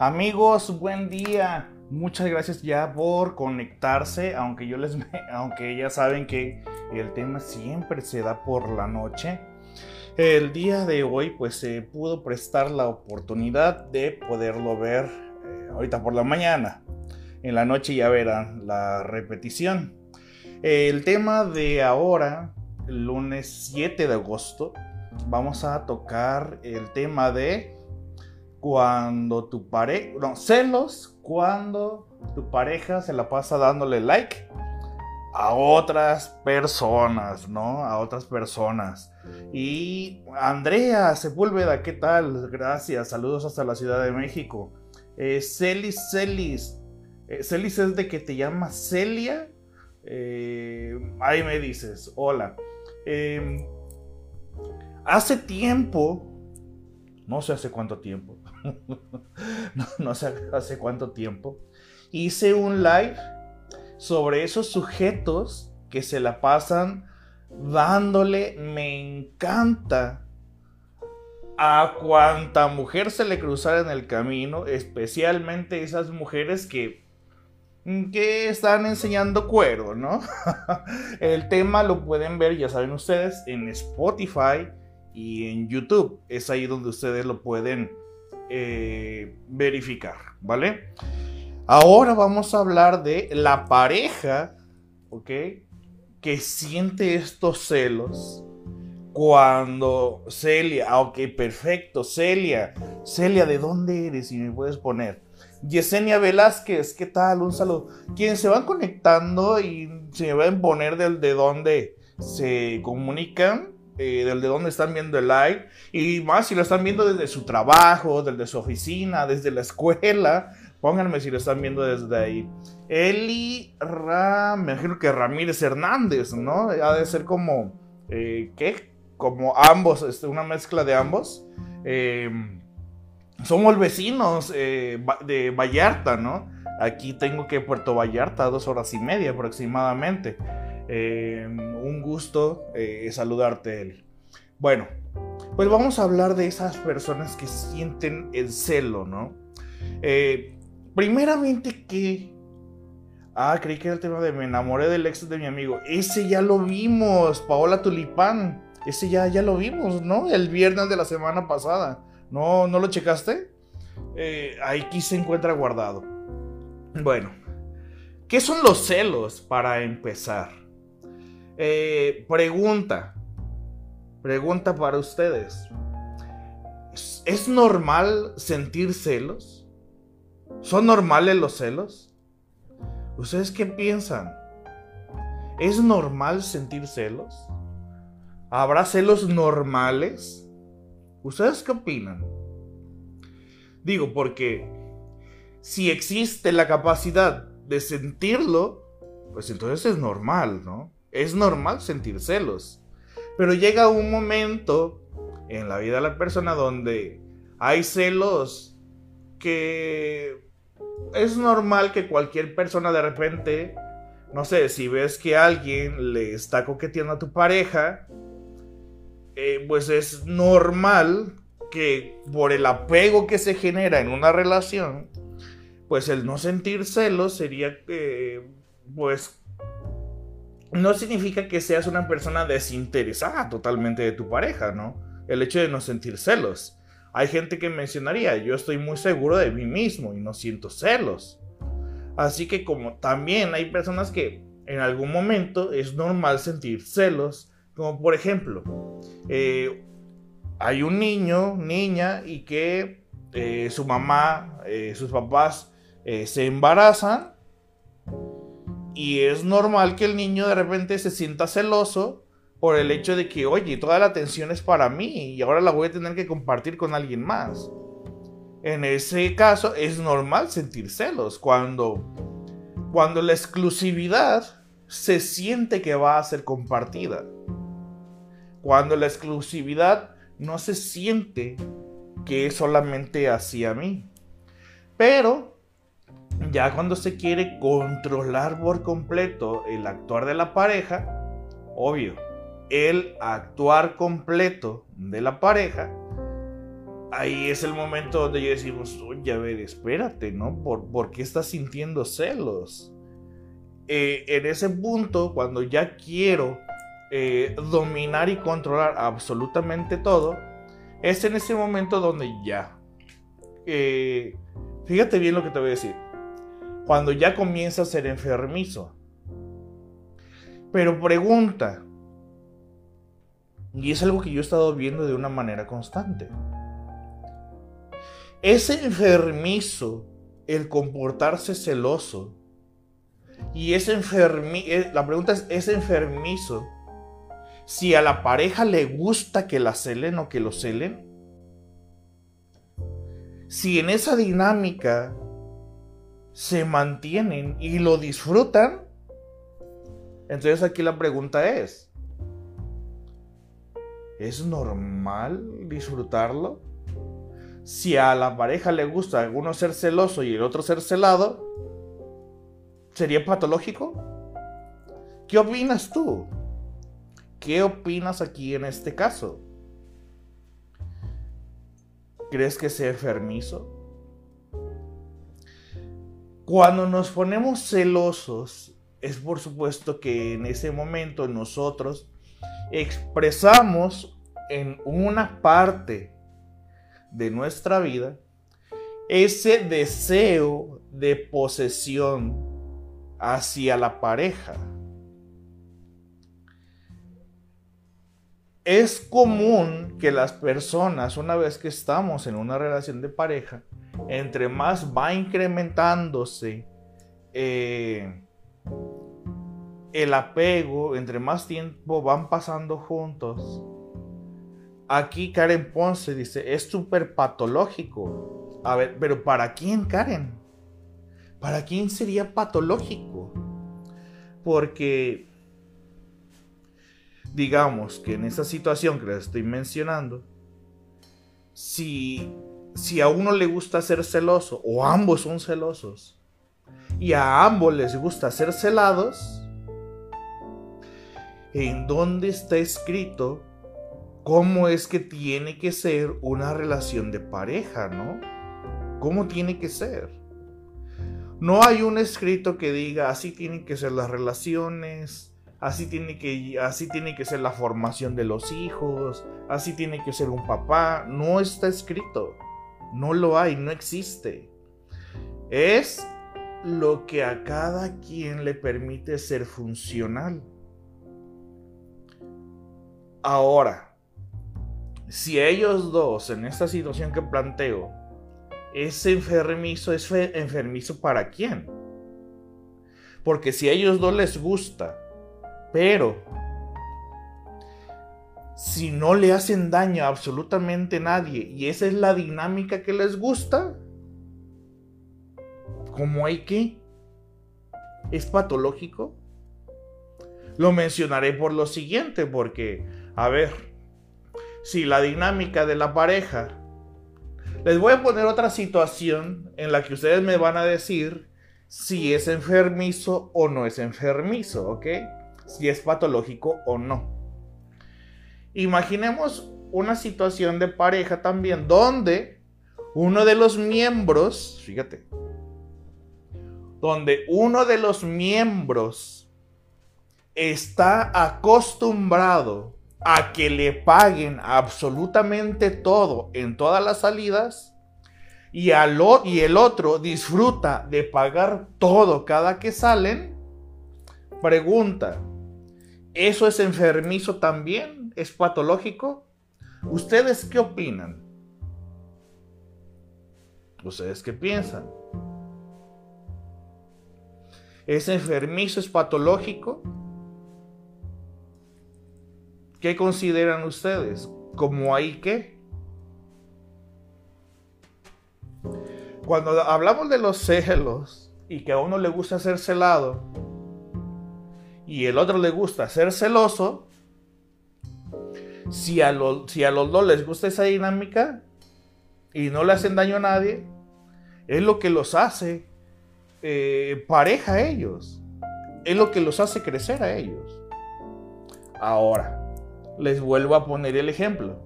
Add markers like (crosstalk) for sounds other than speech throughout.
Amigos, buen día. Muchas gracias ya por conectarse, aunque yo les (laughs) aunque ya saben que el tema siempre se da por la noche. El día de hoy pues se pudo prestar la oportunidad de poderlo ver eh, ahorita por la mañana. En la noche ya verán la repetición. El tema de ahora, lunes 7 de agosto, vamos a tocar el tema de cuando tu pareja, no, celos cuando tu pareja se la pasa dándole like a otras personas, ¿no? A otras personas. Y Andrea Sepúlveda, ¿qué tal? Gracias, saludos hasta la Ciudad de México. Eh, Celis, Celis. Eh, Celis es de que te llama Celia. Eh, ahí me dices, hola. Em, hace tiempo, no sé hace cuánto tiempo, (laughs) no, sé hace cuánto tiempo, hice un live sobre esos sujetos que se la pasan dándole me encanta a cuanta mujer se le cruzara en el camino, especialmente esas mujeres que que están enseñando cuero, ¿no? (laughs) el tema lo pueden ver, ya saben ustedes, en Spotify y en YouTube. Es ahí donde ustedes lo pueden eh, verificar, ¿vale? Ahora vamos a hablar de la pareja, ¿ok? Que siente estos celos cuando Celia, ah, ok, perfecto, Celia, Celia, ¿de dónde eres? Si me puedes poner. Yesenia Velázquez, ¿qué tal? Un saludo. Quienes se van conectando y se van a poner del de dónde se comunican, eh, del de dónde están viendo el live, y más si lo están viendo desde su trabajo, desde su oficina, desde la escuela, pónganme si lo están viendo desde ahí. Eli Ram, me imagino que Ramírez Hernández, ¿no? Ha de ser como, eh, ¿qué? Como ambos, este, una mezcla de ambos. Em, somos vecinos eh, de Vallarta, ¿no? Aquí tengo que Puerto Vallarta, dos horas y media aproximadamente. Em, un gusto eh, saludarte, Eli. Bueno, pues vamos a hablar de esas personas que sienten el celo, ¿no? Eh, primeramente que... Ah, creí que era el tema de me enamoré del ex de mi amigo. Ese ya lo vimos, Paola Tulipán. Ese ya, ya lo vimos, ¿no? El viernes de la semana pasada. ¿No, ¿no lo checaste? Eh, aquí se encuentra guardado. Bueno, ¿qué son los celos para empezar? Eh, pregunta. Pregunta para ustedes. ¿Es normal sentir celos? ¿Son normales los celos? ¿Ustedes qué piensan? ¿Es normal sentir celos? ¿Habrá celos normales? ¿Ustedes qué opinan? Digo, porque si existe la capacidad de sentirlo, pues entonces es normal, ¿no? Es normal sentir celos. Pero llega un momento en la vida de la persona donde hay celos que es normal que cualquier persona de repente, no sé, si ves que alguien le está coqueteando a tu pareja, eh, pues es normal que por el apego que se genera en una relación, pues el no sentir celos sería que, pues no significa que seas una persona desinteresada totalmente de tu pareja, ¿no? El hecho de no sentir celos. Hay gente que mencionaría, yo estoy muy seguro de mí mismo y no siento celos. Así que como también hay personas que en algún momento es normal sentir celos, como por ejemplo, eh, hay un niño, niña, y que eh, su mamá, eh, sus papás se embarazan y es normal que el niño de repente se sienta celoso por el hecho de que, oye, toda la atención es para mí y ahora la voy a tener que compartir con alguien más. En ese caso es normal sentir celos cuando, cuando la exclusividad se siente que va a ser compartida. Cuando la exclusividad no se siente que es solamente hacia mí. Pero ya cuando se quiere controlar por completo el actuar de la pareja, obvio, el actuar completo de la pareja, ahí es el momento donde yo decimos, oye, a ver, espérate, ¿no? ¿Por, ¿por qué estás sintiendo celos? Eh, en ese punto, cuando ya quiero eh, dominar y controlar absolutamente todo, es en ese momento donde ya. Eh, fíjate bien lo que te voy a decir. Cuando ya comienza a ser enfermizo. Pero pregunta. Y es algo que yo he estado viendo de una manera constante. ¿Es enfermizo el comportarse celoso? Y es enfermizo. Eh, la pregunta es: ¿es enfermizo si a la pareja le gusta que la celen o que lo celen, si en esa dinámica se mantienen y lo disfrutan, entonces aquí la pregunta es, ¿es normal disfrutarlo? Si a la pareja le gusta uno ser celoso y el otro ser celado, ¿sería patológico? ¿Qué opinas tú? ¿Qué opinas aquí en este caso? ¿Crees que sea enfermizo? Cuando nos ponemos celosos, es por supuesto que en ese momento nosotros expresamos en una parte de nuestra vida ese deseo de posesión hacia la pareja. es común que las personas, una vez que estamos en una relación de pareja, entre más va incrementándose eh, el apego, entre más tiempo van pasando juntos. Aquí Karen Ponce dice, es súper patológico. A ver, pero ¿para quién Karen? ¿Para quién sería patológico? Porque digamos que en esa situación que les estoy mencionando, si, si a uno le gusta ser celoso o ambos son celosos y a ambos les gusta ser celados, ¿en dónde está escrito cómo es que tiene que ser una relación de pareja, no? ¿Cómo tiene que ser? No hay un escrito que diga así tienen que ser las relaciones, así tiene que así tiene que ser la formación de los hijos, así tiene que ser un papá, no está escrito. No lo hay, no existe. Es lo que a cada quien le permite ser funcional. Ahora, si ellos dos en esta situación que planteo es enfermizo, es enfermizo para quién? Porque si a ellos dos les gusta pero si no le hacen daño a absolutamente nadie y esa es la dinámica que les gusta, ¿cómo hay que? ¿Es patológico? Lo mencionaré por lo siguiente, porque, a ver, si la dinámica de la pareja, les voy a poner otra situación en la que ustedes me van a decir si es enfermizo o no es enfermizo, ¿ok? si es patológico o no. Imaginemos una situación de pareja también donde uno de los miembros, fíjate, donde uno de los miembros está acostumbrado a que le paguen absolutamente todo en todas las salidas y, al, y el otro disfruta de pagar todo cada que salen, pregunta, ¿Eso es enfermizo también? ¿Es patológico? ¿Ustedes qué opinan? ¿Ustedes qué piensan? ¿Es enfermizo? ¿Es patológico? ¿Qué consideran ustedes? ¿Cómo hay qué? Cuando hablamos de los celos y que a uno le gusta ser celado, y el otro le gusta ser celoso, si a, si a los dos les gusta esa dinámica y no le hacen daño a nadie, es lo que los hace eh, pareja a ellos. Es lo que los hace crecer a ellos. Ahora, les vuelvo a poner el ejemplo.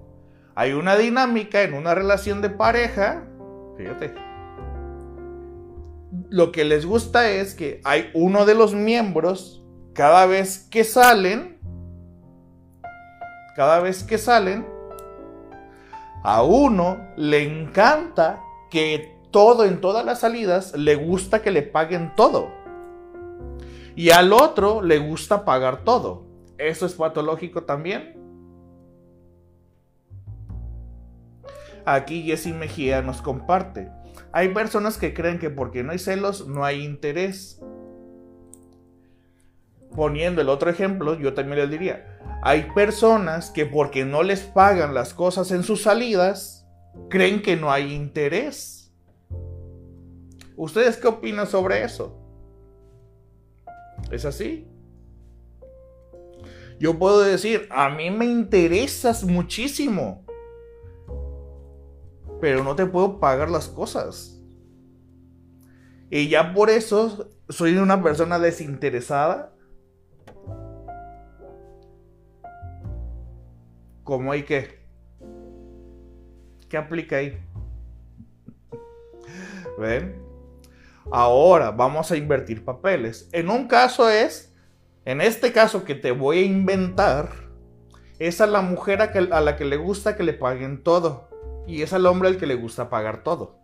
hay una dinámica en una relación de pareja, fíjate, lo que les gusta es que hay uno de los miembros, cada vez que salen, cada vez que salen, a uno le encanta que todo en todas las salidas le gusta que le paguen todo. Y al otro le gusta pagar todo. ¿Eso es patológico también? Aquí Jessy Mejía nos comparte. Hay personas que creen que porque no hay celos no hay interés. Poniendo el otro ejemplo, yo también les diría, hay personas que porque no les pagan las cosas en sus salidas, creen que no hay interés. ¿Ustedes qué opinan sobre eso? ¿Es así? Yo puedo decir, a mí me interesas muchísimo, pero no te puedo pagar las cosas. Y ya por eso soy una persona desinteresada. ¿Cómo hay que? ¿Qué aplica ahí? ¿Ven? Ahora vamos a invertir papeles. En un caso es, en este caso que te voy a inventar, es a la mujer a, la que le gusta que le paguen todo. Y es al hombre al que le gusta pagar todo.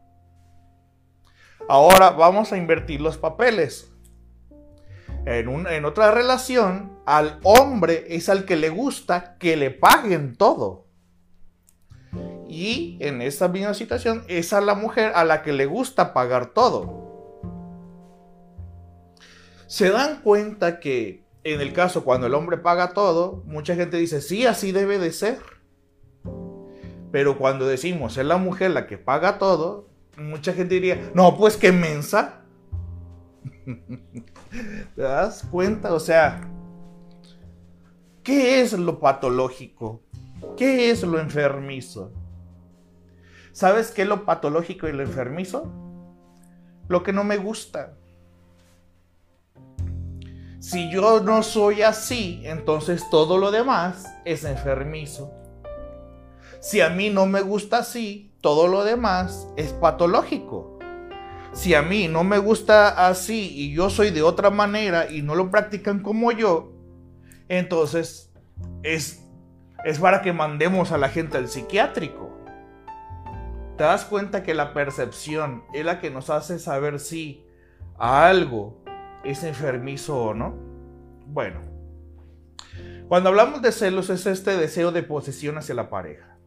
Ahora vamos a invertir los papeles. En, en, otra relación, al hombre es al que le gusta que le paguen todo. Y en esta misma situación es a la mujer a la que le gusta pagar todo se dan cuenta que en el caso cuando el hombre paga todo, mucha gente dice, sí, así debe de ser. Pero cuando decimos es la mujer la que paga todo, mucha gente diría, no, pues qué mensa. (laughs) ¿Te das cuenta? O sea, ¿qué es lo patológico? ¿Qué es lo enfermizo? ¿Sabes qué es lo patológico y lo enfermizo? Lo que no me gusta. Si yo no soy así, entonces todo lo demás es enfermizo. Si a mí no me gusta así, todo lo demás es patológico. Si a mí no me gusta así y yo soy de otra manera y no lo practican como yo, entonces es, es para que mandemos a la gente al psiquiátrico. ¿Te das cuenta que la percepción es la que nos hace saber si algo es enfermizo o no? Bueno, cuando hablamos de celos es este deseo de posesión hacia la pareja.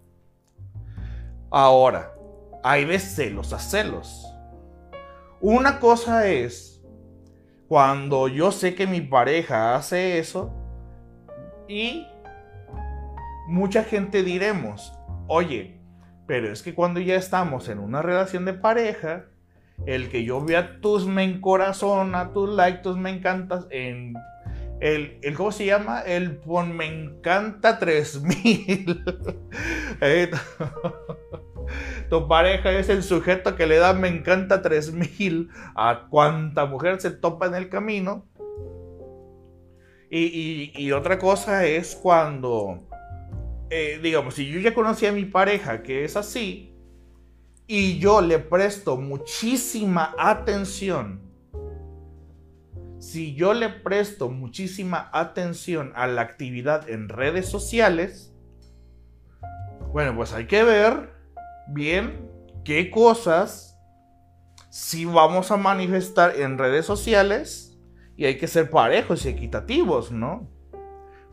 Ahora, hay de celos a celos. Una cosa es cuando yo sé que mi pareja hace eso y mucha gente diremos, oye, pero es que cuando ya estamos en una relación de pareja, el que yo vea tus me encorazona, tus like, tus me encantas en el, el ¿cómo se llama? El pon me encanta 3000. (laughs) Eh, (laughs) tu pareja es el sujeto que le da me encanta 3000 a cuanta mujer se topa en el camino. Y, otra cosa es cuando, eh, digamos, si yo ya conocí a mi pareja que es así, y yo le presto muchísima atención, si yo le presto muchísima atención a la actividad en redes sociales, bueno, pues hay que ver bien qué cosas si vamos a manifestar en redes sociales y hay que ser parejos y equitativos, ¿no?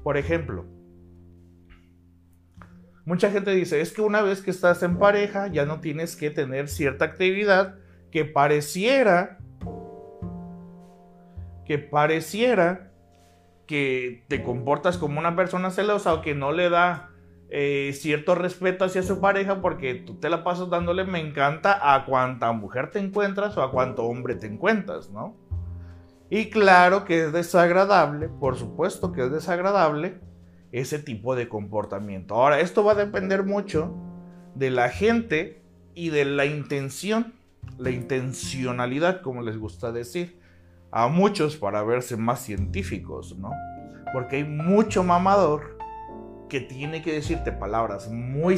Por ejemplo, Mucha gente dice, es que una vez que estás en pareja ya no tienes que tener cierta actividad que pareciera, que pareciera que te comportas como una persona celosa o que no le da eh, cierto respeto hacia su pareja porque tú te la pasas dándole me encanta a cuanta mujer te encuentras o a cuánto hombre te encuentras, ¿no? Y claro que es desagradable, por supuesto que es desagradable, ese tipo de comportamiento. Ahora, esto va a depender mucho de la gente y de la intención, la intencionalidad, como les gusta decir, a muchos para verse más científicos, ¿no? Porque hay mucho mamador que tiene que decirte palabras muy,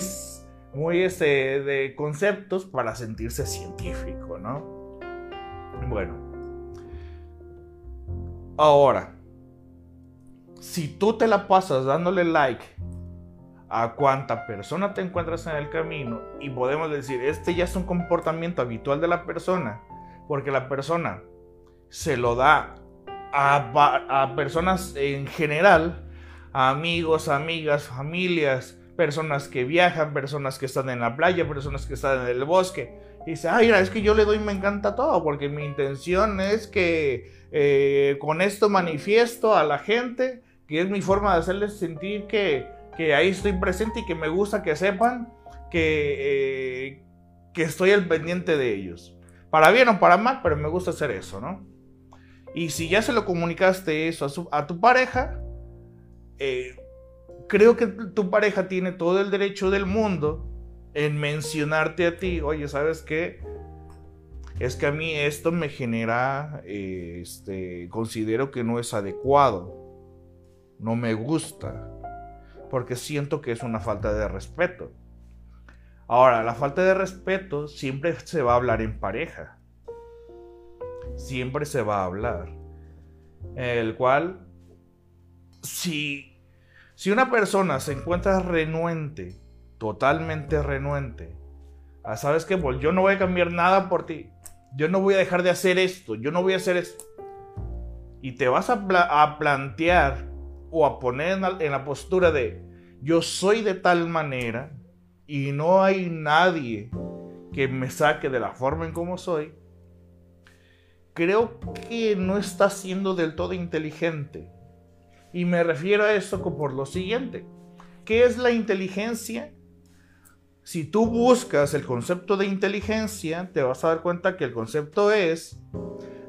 muy este, de conceptos para sentirse científico, ¿no? Bueno. Ahora, si tú te la pasas dándole like a cuánta persona te encuentras en el camino y podemos decir, este ya es un comportamiento habitual de la persona, porque la persona se lo da a, personas en general, a amigos, amigas, familias, personas que viajan, personas que están en la playa, personas que están en el bosque. Y dice, ay, es que yo le doy me encanta todo, porque mi intención es que eh, con esto manifiesto a la gente, que es mi forma de hacerles sentir que, que ahí estoy presente y que me gusta que sepan que, eh, que estoy al pendiente de ellos. Para bien o para mal, pero me gusta hacer eso, ¿no? Y si ya se lo comunicaste eso a, a tu pareja, eh, creo que tu pareja tiene todo el derecho del mundo en mencionarte a ti, oye, ¿sabes qué? Es que a mí esto me genera, este, considero que no es adecuado, no me gusta, porque siento que es una falta de respeto. Ahora, la falta de respeto siempre se va a hablar en pareja. Siempre se va a hablar. El cual, si si una persona se encuentra renuente, totalmente renuente, ah, sabes que pues, yo no voy a cambiar nada por ti, yo no voy a dejar de hacer esto, yo no voy a hacer esto, y te vas a, plantear o a poner en la, en la postura de yo soy de tal manera y no hay nadie que me saque de la forma en como soy, creo que no está siendo del todo inteligente. Y me refiero a esto por lo siguiente. ¿Qué es la inteligencia? Si tú buscas el concepto de inteligencia, te vas a dar cuenta que el concepto es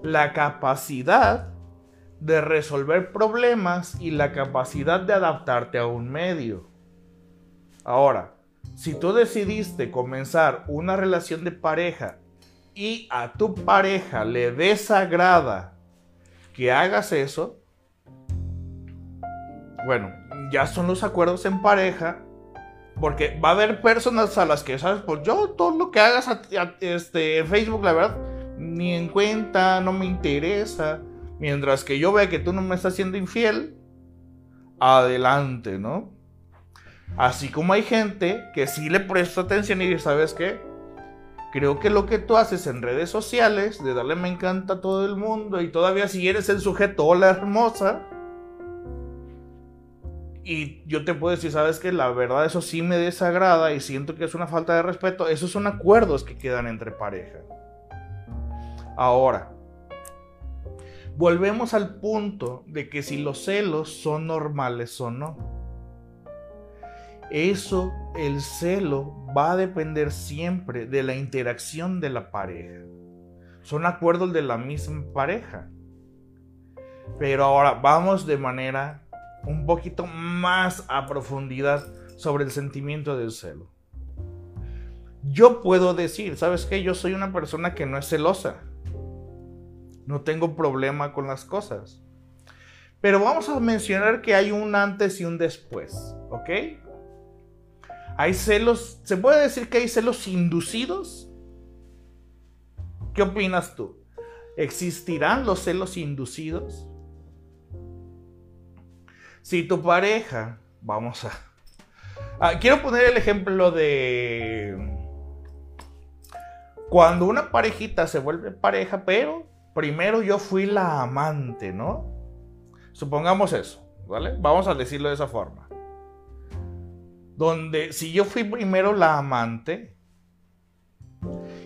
la capacidad de resolver problemas y la capacidad de adaptarte a un medio. Ahora, si tú decidiste comenzar una relación de pareja y a tu pareja le desagrada que hagas eso, bueno, ya son los acuerdos en pareja. Porque va a haber personas a las que, ¿sabes? Pues yo todo lo que hagas este, en Facebook, la verdad, ni en cuenta, no me interesa. Mientras que yo vea que tú no me estás siendo infiel, adelante, ¿no? Así como hay gente que sí le presta atención y dice, ¿sabes qué? Creo que lo que tú haces en redes sociales, de darle me encanta a todo el mundo y todavía si eres el sujeto, hola hermosa, y yo te puedo decir, sabes que la verdad eso sí me desagrada y siento que es una falta de respeto. Esos son acuerdos que quedan entre pareja. Ahora, volvemos al punto de que si los celos son normales o no. Eso, el celo, va a depender siempre de la interacción de la pareja. Son acuerdos de la misma pareja. Pero ahora vamos de manera un poquito más a profundidad sobre el sentimiento del celo. Yo puedo decir, ¿sabes qué? Yo soy una persona que no es celosa. No tengo problema con las cosas. Pero vamos a mencionar que hay un antes y un después, ¿ok? Hay celos, ¿se puede decir que hay celos inducidos? ¿Qué opinas tú? ¿Existirán los celos inducidos? Si tu pareja, vamos a... Ah, quiero poner el ejemplo de... Cuando una parejita se vuelve pareja, pero primero yo fui la amante, ¿no? Supongamos eso, ¿vale? Vamos a decirlo de esa forma. Donde si yo fui primero la amante,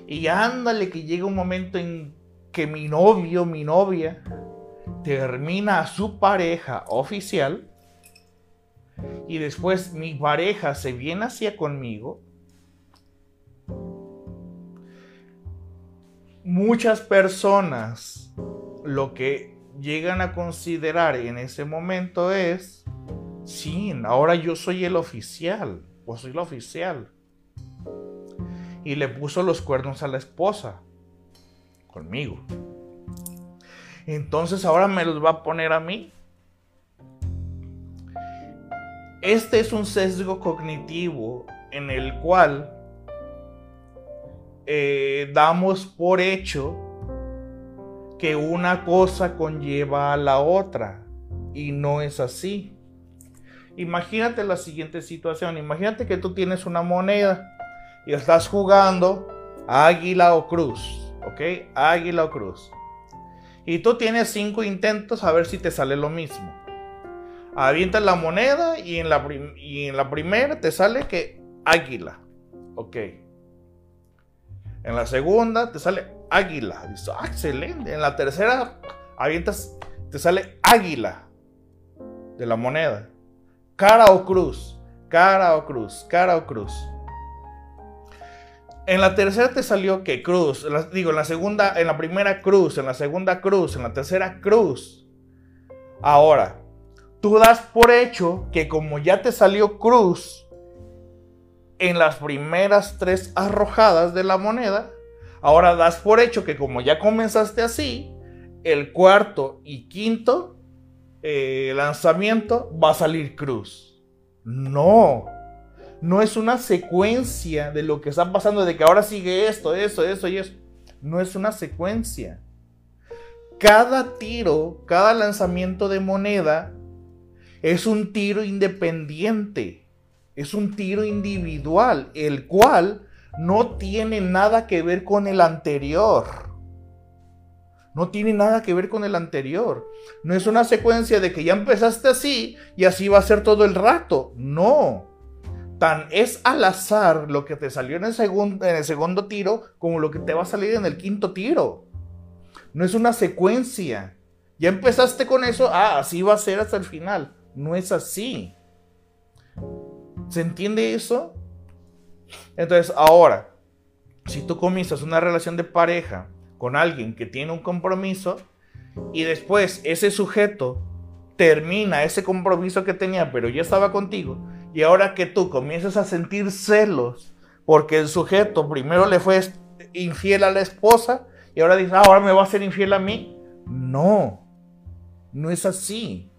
y ándale que llega un momento en que mi novio, mi novia, termina su pareja oficial y después mi pareja se viene hacia conmigo, muchas personas lo que llegan a considerar en ese momento es, sí, ahora yo soy el oficial, o soy la oficial. Y le puso los cuernos a la esposa, conmigo. Entonces ahora me los va a poner a mí. Este es un sesgo cognitivo en el cual eh, damos por hecho que una cosa conlleva a la otra y no es así. Imagínate la siguiente situación, imagínate que tú tienes una moneda y estás jugando águila o cruz, ¿ok? Águila o cruz. Y tú tienes cinco intentos a ver si te sale lo mismo. Avientas la moneda y en la, y en la primera te sale que águila, ¿ok? En la segunda te sale águila. Dices, ah, excelente. En la tercera avientas, te sale águila de la moneda. Cara o cruz. Cara o cruz. Cara o cruz. En la tercera te salió que cruz. digo, en la segunda, en la primera cruz, en la segunda cruz, en la tercera cruz. Ahora, tú das por hecho que como ya te salió cruz, en las primeras tres arrojadas de la moneda, ahora das por hecho que como ya comenzaste así, el cuarto y quinto eh, lanzamiento va a salir cruz. No, no es una secuencia de lo que está pasando, de que ahora sigue esto, eso, eso y eso. No es una secuencia. Cada tiro, cada lanzamiento de moneda es un tiro independiente es un tiro individual, el cual no tiene nada que ver con el anterior. No tiene nada que ver con el anterior. No es una secuencia de que ya empezaste así y así va a ser todo el rato. No. Tan es al azar lo que te salió en el, en el segundo tiro como lo que te va a salir en el quinto tiro. No es una secuencia. Ya empezaste con eso, ah, así va a ser hasta el final. No es así. ¿Se entiende eso? Entonces, ahora, si tú comienzas una relación de pareja con alguien que tiene un compromiso y después ese sujeto termina ese compromiso que tenía, pero ya estaba contigo, y ahora que tú comienzas a sentir celos porque el sujeto primero le fue infiel a la esposa y ahora dice, ah, ahora me va a ser infiel a mí. No, no es así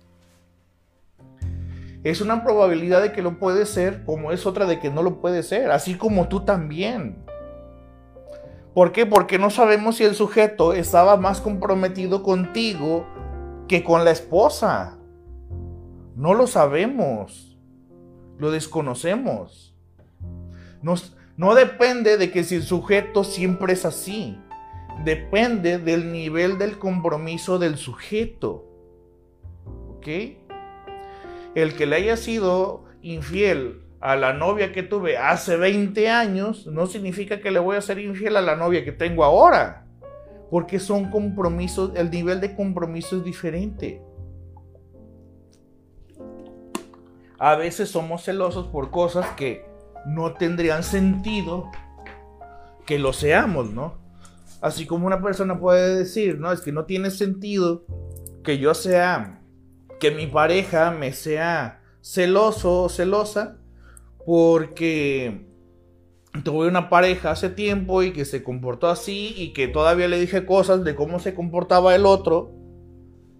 es una probabilidad de que lo puede ser, como es otra de que no lo puede ser, así como tú también. ¿Por qué? Porque no sabemos si el sujeto estaba más comprometido contigo que con la esposa. No lo sabemos. Lo desconocemos. no depende de que si el sujeto siempre es así. Depende del nivel del compromiso del sujeto. ¿Ok? el que le haya sido infiel a la novia que tuve hace 20 años, no significa que le voy a ser infiel a la novia que tengo ahora. Porque son compromisos, el nivel de compromiso es diferente. A veces somos celosos por cosas que no tendrían sentido que lo seamos, ¿no? Así como una persona puede decir, no, es que no tiene sentido que yo sea que mi pareja me sea celoso o celosa porque tuve una pareja hace tiempo y que se comportó así y que todavía le dije cosas de cómo se comportaba el otro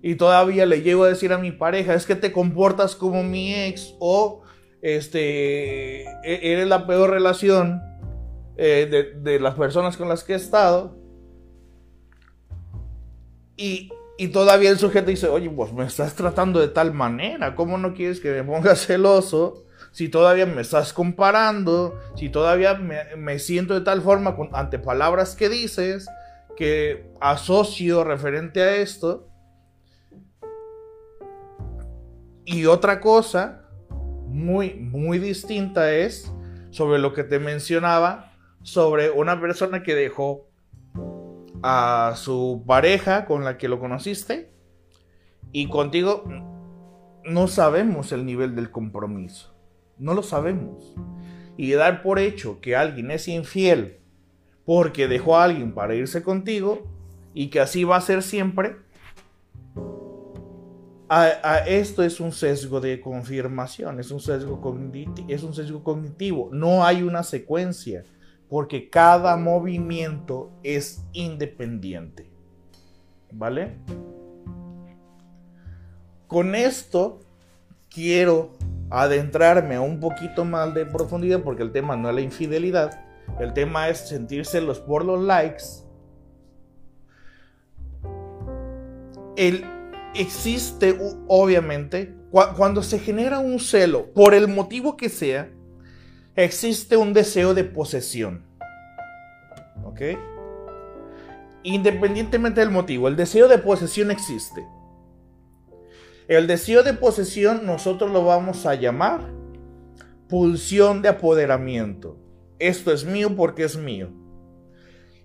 y todavía le llego a decir a mi pareja es que te comportas como mi ex o este e-, eres la peor relación eh, de, de las personas con las que he estado y y todavía el sujeto dice, oye, pues me estás tratando de tal manera, ¿cómo no quieres que me ponga (laughs) celoso? Si todavía me estás comparando, si todavía me, siento de tal forma ante palabras que dices, que asocio referente a esto. Y otra cosa muy, muy distinta es sobre lo que te mencionaba, sobre una persona que dejó a su pareja con la que lo conociste y contigo no sabemos el nivel del compromiso. No lo sabemos. Y dar por hecho que alguien es infiel porque dejó a alguien para irse contigo y que así va a ser siempre, esto es un sesgo de confirmación, es un sesgo, es un sesgo cognitivo. No hay una secuencia porque cada movimiento es independiente. ¿Vale? Con esto quiero adentrarme un poquito más de profundidad, porque el tema no es la infidelidad, el tema es sentírselos por los likes. El, existe, obviamente, cuando se genera un celo, por el motivo que sea, existe un deseo de posesión. ¿Ok? Independientemente del motivo, el deseo de posesión existe. El deseo de posesión nosotros lo vamos a llamar pulsión de apoderamiento. Esto es mío porque es mío.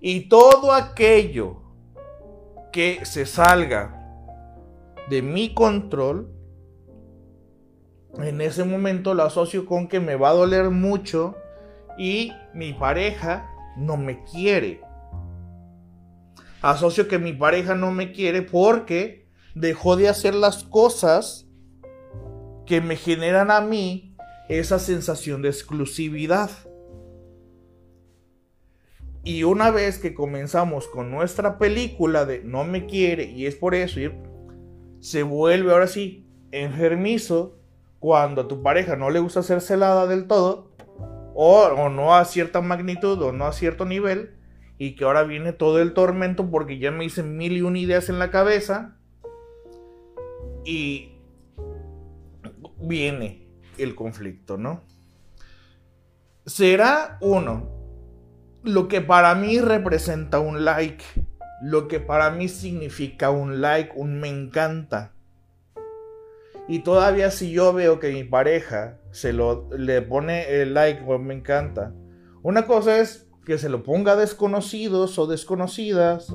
Y todo aquello que se salga de mi control, en ese momento lo asocio con que me va a doler mucho y mi pareja no me quiere. Asocio que mi pareja no me quiere porque dejó de hacer las cosas que me generan a mí esa sensación de exclusividad. Y una vez que comenzamos con nuestra película de no me quiere y es por eso, se vuelve ahora sí enfermizo cuando a tu pareja no le gusta ser celada del todo, o, no a cierta magnitud o no a cierto nivel, y que ahora viene todo el tormento porque ya me hice mil y una ideas en la cabeza, y viene el conflicto, ¿no? Será uno, lo que para mí representa un like lo que para mí significa un like, un me encanta. Y todavía si yo veo que mi pareja se lo le pone el like o me encanta. Una cosa es que se lo ponga a desconocidos o desconocidas,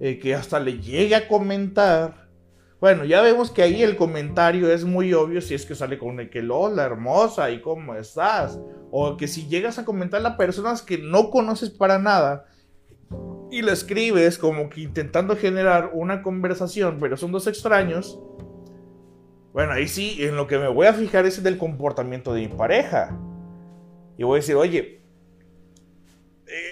eh, que hasta le llegue a comentar. Bueno, ya vemos que ahí el comentario es muy obvio si es que sale con el que la hermosa y cómo estás. O que si llegas a comentar a personas que no conoces para nada y le escribes como que intentando generar una conversación, pero son dos extraños, bueno, ahí sí, en lo que me voy a fijar es en el comportamiento de mi pareja. Y voy a decir, oye,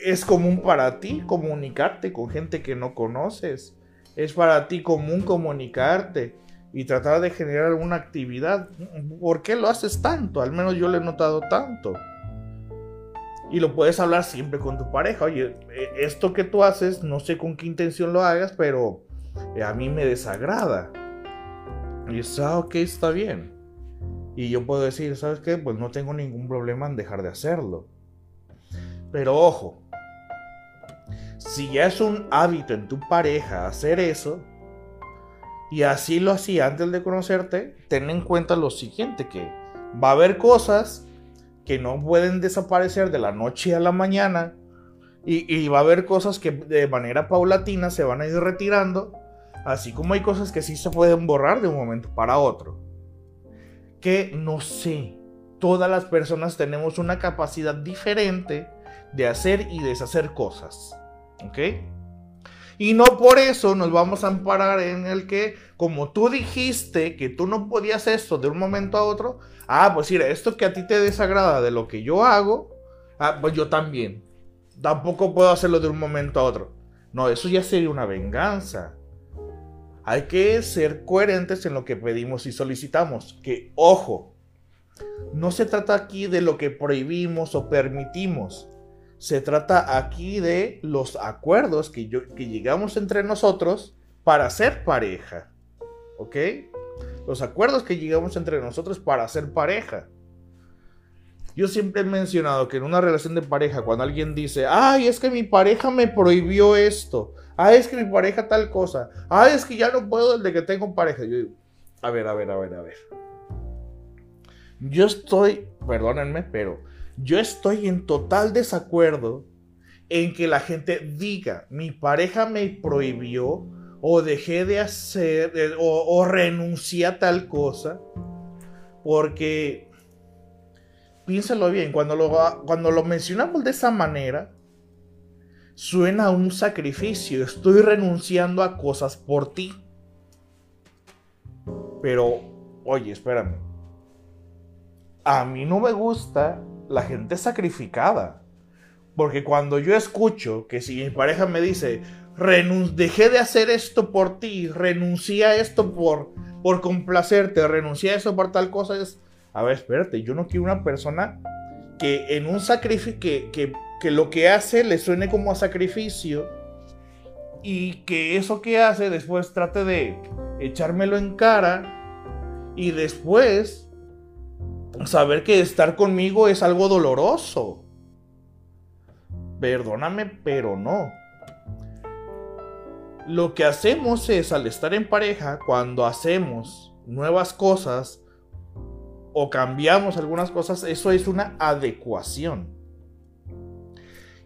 es común para ti comunicarte con gente que no conoces. Es para ti común comunicarte y tratar de generar una actividad. ¿Por qué lo haces tanto? Al menos yo lo he notado tanto. Y lo puedes hablar siempre con tu pareja. Oye, eh, esto que tú haces, no sé con qué intención lo hagas, pero eh, a mí me desagrada. Y dices, ah, ok, está bien. Y yo puedo decir, ¿sabes qué? Pues no tengo ningún problema en dejar de hacerlo. Pero ojo, si ya es un hábito en tu pareja hacer eso, y así lo hacía antes de conocerte, ten en cuenta lo siguiente, que va a haber cosas que no pueden desaparecer de la noche a la mañana y, va a haber cosas que de manera paulatina se van a ir retirando, así como hay cosas que sí se pueden borrar de un momento para otro. Que no sé, todas las personas tenemos una capacidad diferente de hacer y deshacer cosas. ¿Ok? Y no por eso nos vamos a amparar en el que, como tú dijiste que tú no podías esto de un momento a otro, ah, pues mira, esto que a ti te desagrada de lo que yo hago, ah, pues yo también. Tampoco puedo hacerlo de un momento a otro. No, eso ya sería una venganza. Hay que ser coherentes en lo que pedimos y solicitamos. Que, ojo, no se trata aquí de lo que prohibimos o permitimos. Se trata aquí de los acuerdos que, que llegamos entre nosotros para ser pareja. ¿Ok? Los acuerdos que llegamos entre nosotros para ser pareja. Yo siempre he mencionado que en una relación de pareja, cuando alguien dice, ay, es que mi pareja me prohibió esto, ay, es que mi pareja tal cosa, ay, es que ya no puedo desde que tengo pareja. Yo digo, a ver, a ver, a ver, a ver. Yo estoy, perdónenme, pero yo estoy en total desacuerdo en que la gente diga, mi pareja me prohibió o dejé de hacer o, renuncié a tal cosa, porque piénsalo bien, cuando lo, cuando lo mencionamos de esa manera, suena a un sacrificio, estoy renunciando a cosas por ti. Pero, oye, espérame. A mí no me gusta la gente sacrificada. Porque cuando yo escucho que si mi pareja me dice, dejé de hacer esto por ti, renuncié a esto por, por complacerte, renuncié a eso por tal cosa, es, A ver, espérate, yo no quiero una persona que en un sacrificio, que, que, que lo que hace le suene como a sacrificio y que eso que hace después trate de echármelo en cara y después saber que estar conmigo es algo doloroso. Perdóname, pero no. Lo que hacemos es al estar en pareja, cuando hacemos nuevas cosas o cambiamos algunas cosas, eso es una adecuación.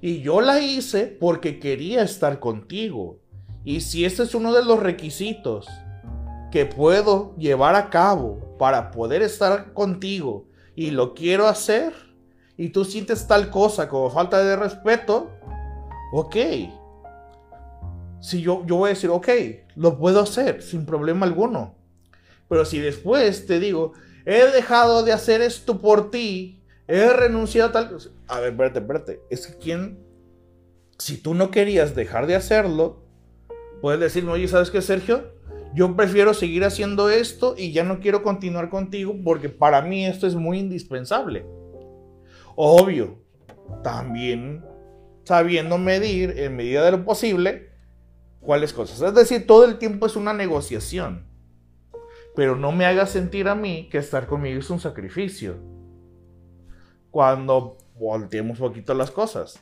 Y yo la hice porque quería estar contigo. Y si este es uno de los requisitos que puedo llevar a cabo para poder estar contigo y lo quiero hacer, y tú sientes tal cosa como falta de respeto, ok. Si yo, yo voy a decir, ok, lo puedo hacer sin problema alguno. Pero si después te digo, he dejado de hacer esto por ti, he renunciado a tal. A ver, espérate, espérate. Es que quién, si tú no querías dejar de hacerlo, puedes decirme, oye, ¿sabes qué, Sergio? Yo prefiero seguir haciendo esto y ya no quiero continuar contigo porque para mí esto es muy indispensable. Obvio, también sabiendo medir en medida de lo posible cuáles cosas. Es decir, todo el tiempo es una negociación. Pero no me haga sentir a mí que estar conmigo es un sacrificio. Cuando volteemos un poquito las cosas.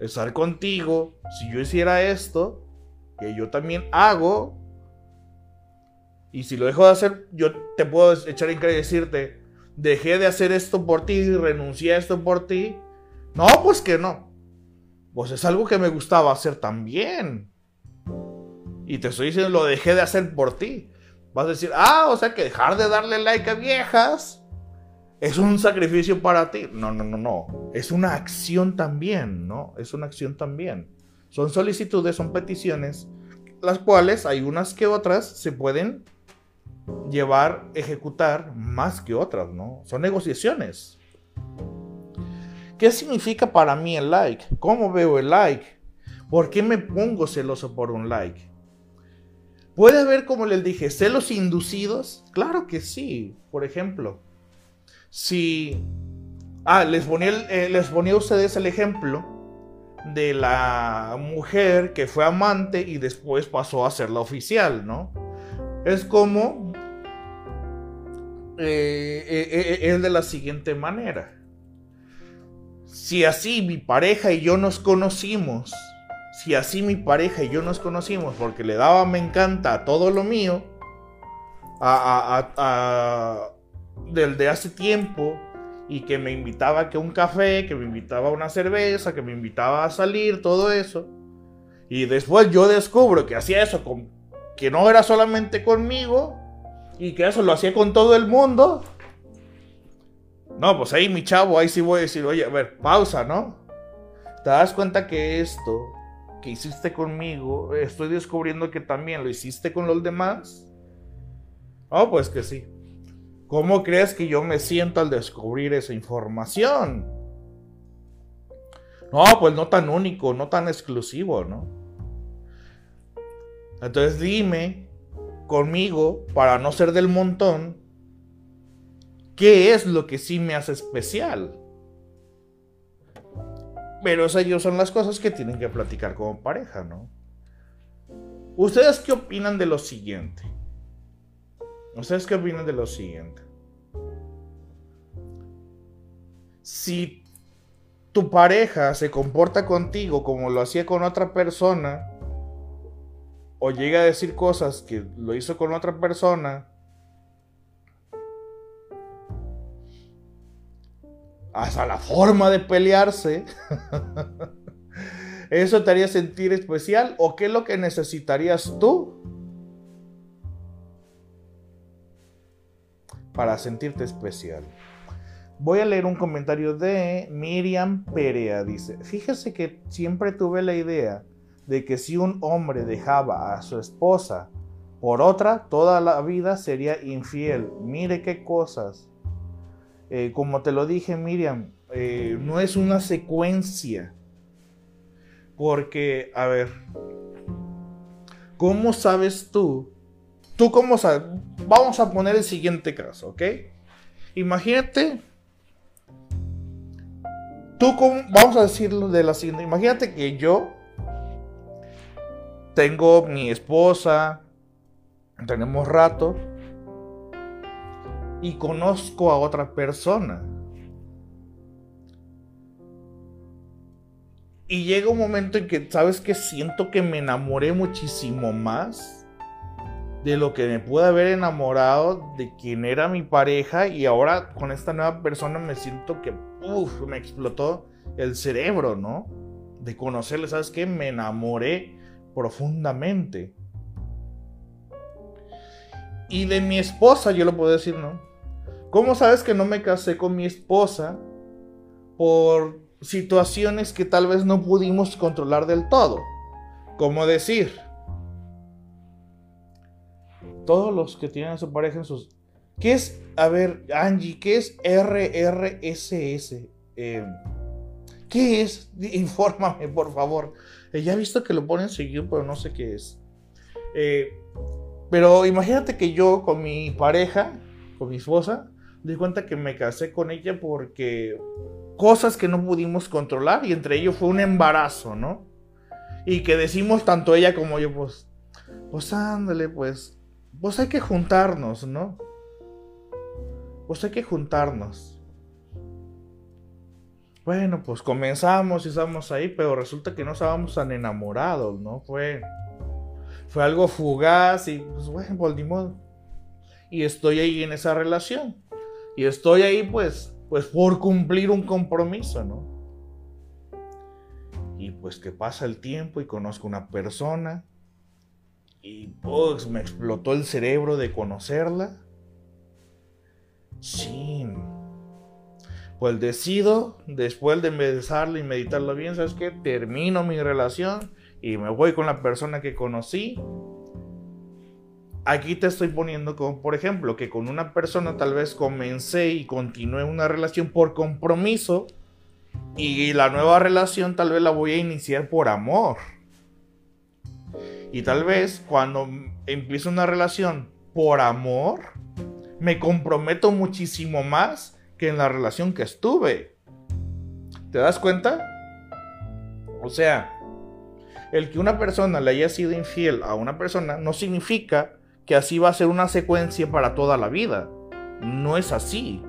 Estar contigo, si yo hiciera esto, que yo también hago, y si lo dejo de hacer, yo te puedo echar en cara y decirte, dejé de hacer esto por ti, renuncié a esto por ti. No, pues que no. Pues es algo que me gustaba hacer también. Y te estoy diciendo, lo dejé de hacer por ti. Vas a decir, ah, o sea que dejar de darle like a viejas es un sacrificio para ti. No, no, no, no. Es una acción también, ¿no? Es una acción también. Son solicitudes, son peticiones, las cuales hay unas que otras se pueden llevar, ejecutar más que otras, ¿no? Son negociaciones. ¿Qué significa para mí el like? ¿Cómo veo el like? ¿Por qué me pongo celoso por un like? ¿Puede haber, como les dije, celos inducidos? Claro que sí. Por ejemplo, si... Ah, les ponía, eh, les ponía a ustedes el ejemplo de la mujer que fue amante y después pasó a ser la oficial, ¿no? Es como eh, eh, eh, es de la siguiente manera. Si así mi pareja y yo nos conocimos, si así mi pareja y yo nos conocimos porque le daba me encanta todo lo mío, a, del de hace tiempo, y que me invitaba a que un café, que me invitaba a una cerveza, que me invitaba a salir, todo eso. Y después yo descubro que hacía eso con, que no era solamente conmigo, y que eso lo hacía con todo el mundo. No, pues ahí mi chavo, ahí sí voy a decir, oye, a ver, pausa, ¿no? ¿Te das cuenta que esto que hiciste conmigo, estoy descubriendo que también lo hiciste con los demás? Oh, pues que sí. ¿Cómo crees que yo me siento al descubrir esa información? No, pues no tan único, no tan exclusivo, ¿no? Entonces dime conmigo para no ser del montón, ¿qué es lo que sí me hace especial? Pero esas son las cosas que tienen que platicar como pareja, ¿no? ¿Ustedes qué opinan de lo siguiente? ¿Ustedes qué opinan de lo siguiente? Si tu pareja se comporta contigo como lo hacía con otra persona, o llega a decir cosas que lo hizo con otra persona, hasta la forma de pelearse, (laughs) ¿eso te haría sentir especial? ¿O qué es lo que necesitarías tú para sentirte especial? Voy a leer un comentario de Miriam Perea. Dice, fíjese que siempre tuve la idea de que si un hombre dejaba a su esposa por otra, toda la vida sería infiel. Mire qué cosas. Eh, como te lo dije, Miriam, eh, no es una secuencia. Porque, a ver, ¿cómo sabes tú? ¿Tú cómo sabes? Vamos a poner el siguiente caso, ¿ok? Imagínate. Tú, vamos a decirlo de la siguiente. Imagínate que yo tengo mi esposa, tenemos rato y conozco a otra persona. Y llega un momento en que, ¿sabes que Siento que me enamoré muchísimo más de lo que me pude haber enamorado de quien era mi pareja y ahora con esta nueva persona me siento que, me explotó el cerebro, ¿no? De conocerle, ¿sabes qué? Me enamoré profundamente. Y de mi esposa, yo lo puedo decir, ¿no? ¿Cómo sabes que no me casé con mi esposa por situaciones que tal vez no pudimos controlar del todo? Como decir, todos los que tienen a su pareja en sus... ¿Qué es, a ver, Angie, qué es RRSS? Eh, ¿Qué es? Infórmame, por favor. Eh, ya he visto que lo ponen seguido, pero no sé qué es. Eh, pero imagínate que yo con mi pareja, con mi esposa, di cuenta que me casé con ella porque cosas que no pudimos controlar y entre ellos fue un embarazo, ¿no? Y que decimos tanto ella como yo, pues, pues ándale, pues, pues hay que juntarnos, ¿no? Pues hay que juntarnos. Bueno, pues comenzamos y estamos ahí, pero resulta que no estábamos tan enamorados, ¿no? Fue, fue algo fugaz y pues bueno, volvimos. Y estoy ahí en esa relación. Y estoy ahí pues, pues por cumplir un compromiso, ¿no? Y pues que pasa el tiempo y conozco una persona y pues me explotó el cerebro de conocerla. Sí, pues decido, después de besarla y meditarlo bien, ¿sabes qué? Termino mi relación y me voy con la persona que conocí. Aquí te estoy poniendo como, por ejemplo, que con una persona tal vez comencé y continué una relación por compromiso y la nueva relación tal vez la voy a iniciar por amor. Y tal vez cuando empiezo una relación por amor, me comprometo muchísimo más en la relación que estuve. ¿Te das cuenta? O sea, el que una persona le haya sido infiel a una persona no significa que así va a ser una secuencia para toda la vida. No es así.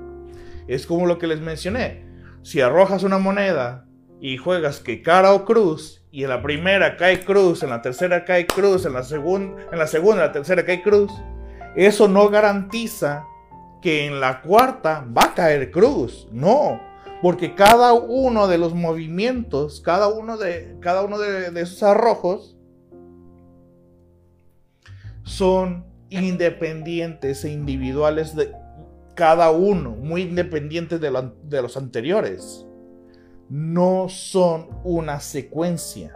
Es como lo que les mencioné. Si arrojas una moneda y juegas que cara o cruz, y en la primera cae cruz, en la tercera cae cruz, en la, segunda, en la segunda, en la tercera cae cruz, eso no garantiza que en la cuarta va a caer cruz. No, porque cada uno de los movimientos, cada uno de, cada uno de, esos arrojos son independientes e individuales de cada uno, muy independientes de, de los anteriores. No son una secuencia.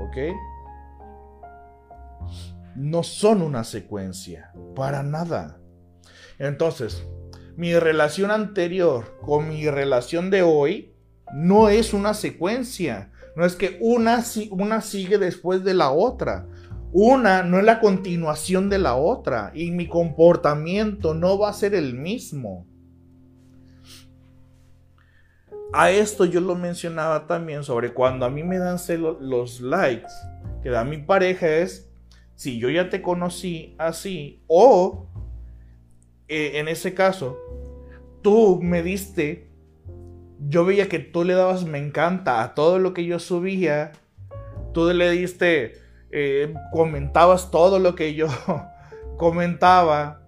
¿Ok? No son una secuencia, para nada. Entonces, mi relación anterior con mi relación de hoy no es una secuencia. No es que una, una sigue después de la otra. Una no es la continuación de la otra. Y mi comportamiento no va a ser el mismo. A esto yo lo mencionaba también sobre cuando a mí me dan los likes que da mi pareja es si yo ya te conocí así o eh, en ese caso, tú me diste, yo veía que tú le dabas me encanta a todo lo que yo subía, tú le diste, eh, comentabas todo lo que yo (laughs) comentaba,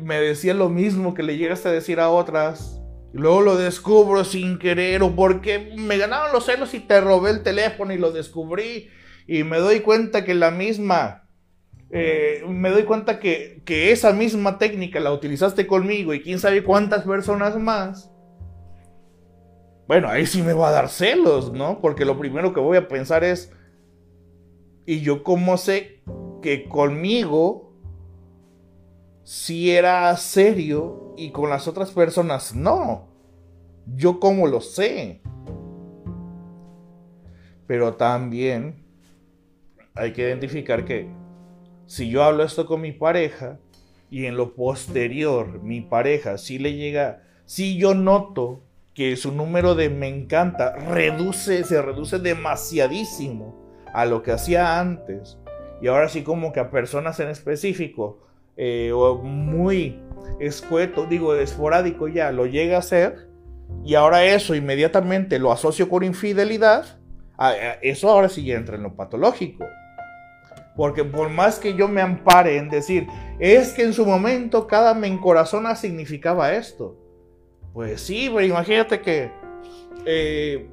me decía lo mismo que le llegaste a decir a otras. Luego lo descubro sin querer o porque me ganaron los celos y te robé el teléfono y lo descubrí y me doy cuenta que la misma eh, me doy cuenta que, esa misma técnica la utilizaste conmigo y quién sabe cuántas personas más, bueno, ahí sí me va a dar celos, ¿no? Porque lo primero que voy a pensar es, ¿y yo cómo sé que conmigo si era serio y con las otras personas no? ¿Yo cómo lo sé? Pero también hay que identificar que si yo hablo esto con mi pareja y en lo posterior mi pareja si le llega, si yo noto que su número de me encanta reduce, se reduce demasiadísimo a lo que hacía antes. Y ahora sí como que a personas en específico, eh, o muy escueto, digo, esporádico ya, lo llega a hacer. Y ahora eso inmediatamente lo asocio con infidelidad. Eso ahora sí entra en lo patológico. Porque por más que yo me ampare en decir, es que en su momento cada me encorazona significaba esto. Pues sí, pero imagínate que eh,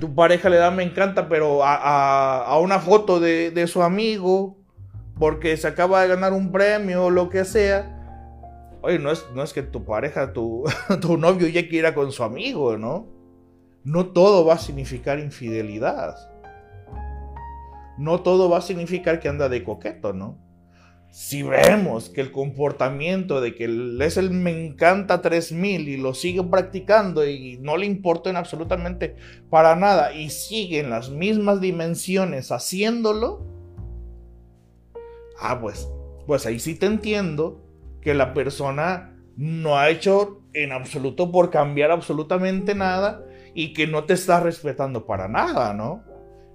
tu pareja le da me encanta, pero a, una foto de, su amigo, porque se acaba de ganar un premio o lo que sea. Oye, no es, no es que tu pareja, tu, (laughs) tu novio ya quiera con su amigo, ¿no? No todo va a significar infidelidad no todo va a significar que anda de coqueto, ¿no? Si vemos que el comportamiento de que es el me encanta 3000 y lo sigue practicando y no le importa en absolutamente para nada y sigue en las mismas dimensiones haciéndolo, ah, pues, pues ahí sí te entiendo que la persona no ha hecho en absoluto por cambiar absolutamente nada y que no te está respetando para nada, ¿no?